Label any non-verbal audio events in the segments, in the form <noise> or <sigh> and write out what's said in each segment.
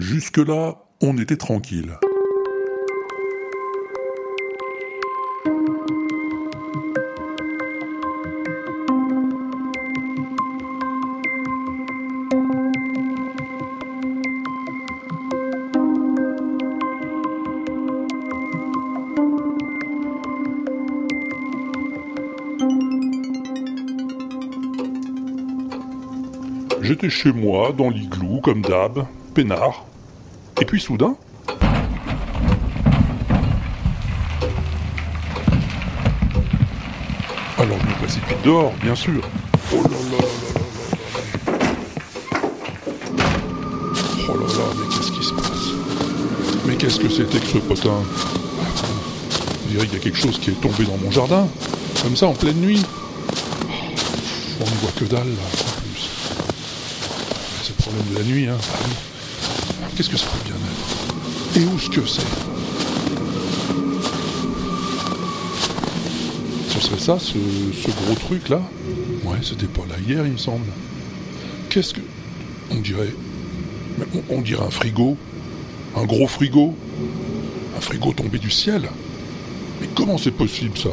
Jusque-là, on était tranquille. J'étais chez moi, dans l'igloo, comme d'hab, peinard. Et puis soudain... Alors je me précipite dehors, bien sûr. Oh là là. Oh là là, mais qu'est-ce qui se passe? Mais qu'est-ce que c'était que ce potin? On dirait qu'il y a quelque chose qui est tombé dans mon jardin. Comme ça, en pleine nuit. On ne voit que dalle, là, en plus. C'est le problème de la nuit, hein. Qu'est-ce que ça peut bien être Et où est-ce que c'est Ce serait ça, ce, gros truc là Ouais, c'était pas là hier, il me semble. Qu'est-ce que. On dirait. On, dirait un frigo. Un gros frigo. Un frigo tombé du ciel. Mais comment c'est possible ça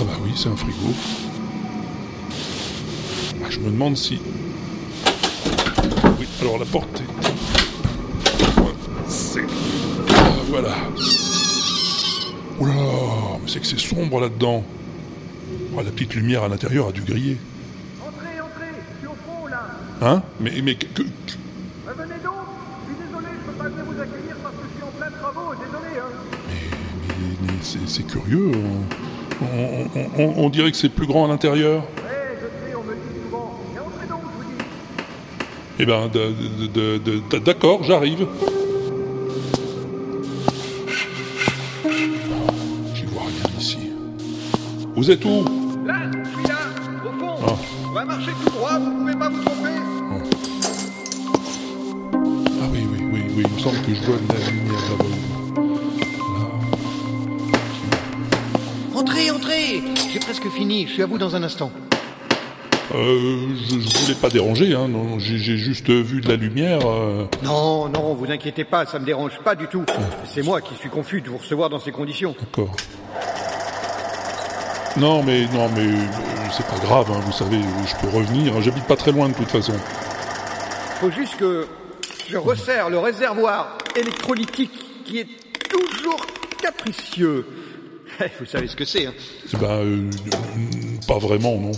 Ah bah oui, c'est un frigo. Ah, je me demande si. Alors la porte est. Ah, voilà. Oula, mais c'est que c'est sombre là-dedans. Oh, la petite lumière à l'intérieur a dû griller. Entrez, entrez, je suis au fond là. Hein? Mais, mais que, que- Revenez donc. Je suis désolé, je peux pas venir vous accueillir parce que je suis en plein travaux. Désolé, hein. mais- mais c'est, c'est curieux. On, on- on- on dirait que c'est plus grand à l'intérieur. Ouais, je sais, on me le dit souvent. Mais entrez donc, je vous dis. Eh ben, d'accord, j'arrive. J'y vois rien ici. Vous êtes où? Là, je suis là, au fond. Ah. On va marcher tout droit, vous pouvez pas vous tromper. Ah oui, oui, oui, oui, il me semble que je vois de la lumière là-bas. Entrez, entrez J'ai presque fini, je suis à vous dans un instant. Euh, je, je voulais pas déranger, hein, non, j'ai, j'ai juste vu de la lumière. euh. Non, non, vous inquiétez pas, ça me dérange pas du tout. C'est moi qui suis confus de vous recevoir dans ces conditions. D'accord. Non, mais non, mais euh, c'est pas grave, hein, vous savez, je peux revenir. hein, J'habite pas très loin de toute façon. Faut juste que je resserre le réservoir électrolytique qui est toujours capricieux. Vous savez ce que c'est, hein Eh ben, euh, pas vraiment, non.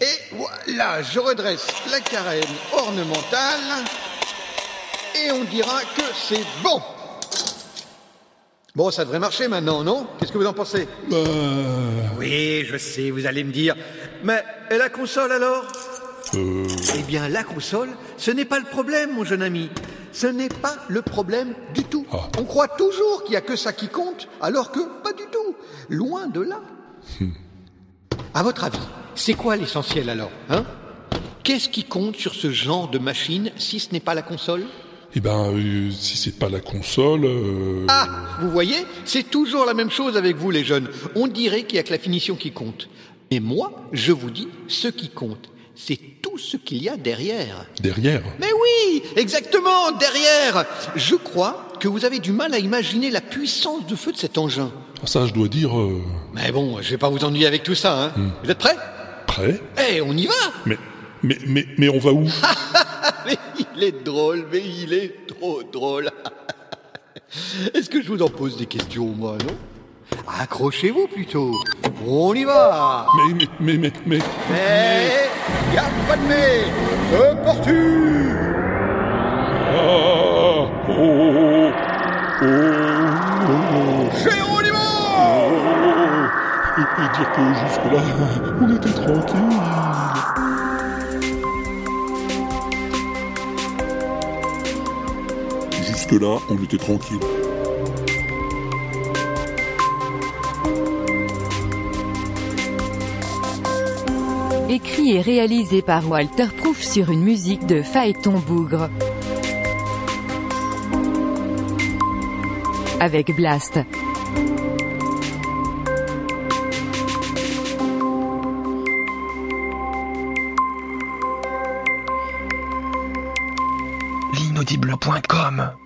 Et voilà, je redresse la carène ornementale et on dira que c'est bon. Bon, ça devrait marcher maintenant, non? Qu'est-ce que vous en pensez? Euh, Oui, je sais, vous allez me dire. Mais et la console alors? Euh, Eh bien, la console, ce n'est pas le problème, mon jeune ami. Ce n'est pas le problème du tout. Ah. On croit toujours qu'il n'y a que ça qui compte, alors que pas du tout. Loin de là. À votre avis, c'est quoi l'essentiel alors hein? Qu'est-ce qui compte sur ce genre de machine si ce n'est pas la console? Eh ben, euh, si c'est pas la console, euh, Ah, vous voyez, c'est toujours la même chose avec vous les jeunes. On dirait qu'il n'y a que la finition qui compte. Et moi, je vous dis, ce qui compte, c'est tout ce qu'il y a derrière. derrière. Mais oui, exactement, derrière. Je crois que vous avez du mal à imaginer la puissance de feu de cet engin. Ah, Ça, je dois dire, euh, Mais bon, je vais pas vous ennuyer avec tout ça, hein. Vous êtes prêts? Prêt. Eh, on y va Mais, mais, mais, mais on va où? <laughs> Mais il est drôle, mais il est trop drôle. <laughs> Est-ce que je vous en pose des questions, moi, non? Accrochez-vous plutôt. On y va Mais, mais, mais, mais, mais, Mais, y a pas de mais C'est parti ah, oh, oh, oh, oh, oh, Géronimo oh. Et, et dire que jusque-là, on était tranquille. Jusque-là, on était tranquille. Écrit et réalisé par Walter Proof sur une musique de Phaéton Bougre. Avec Blast. Ligne inaudible.com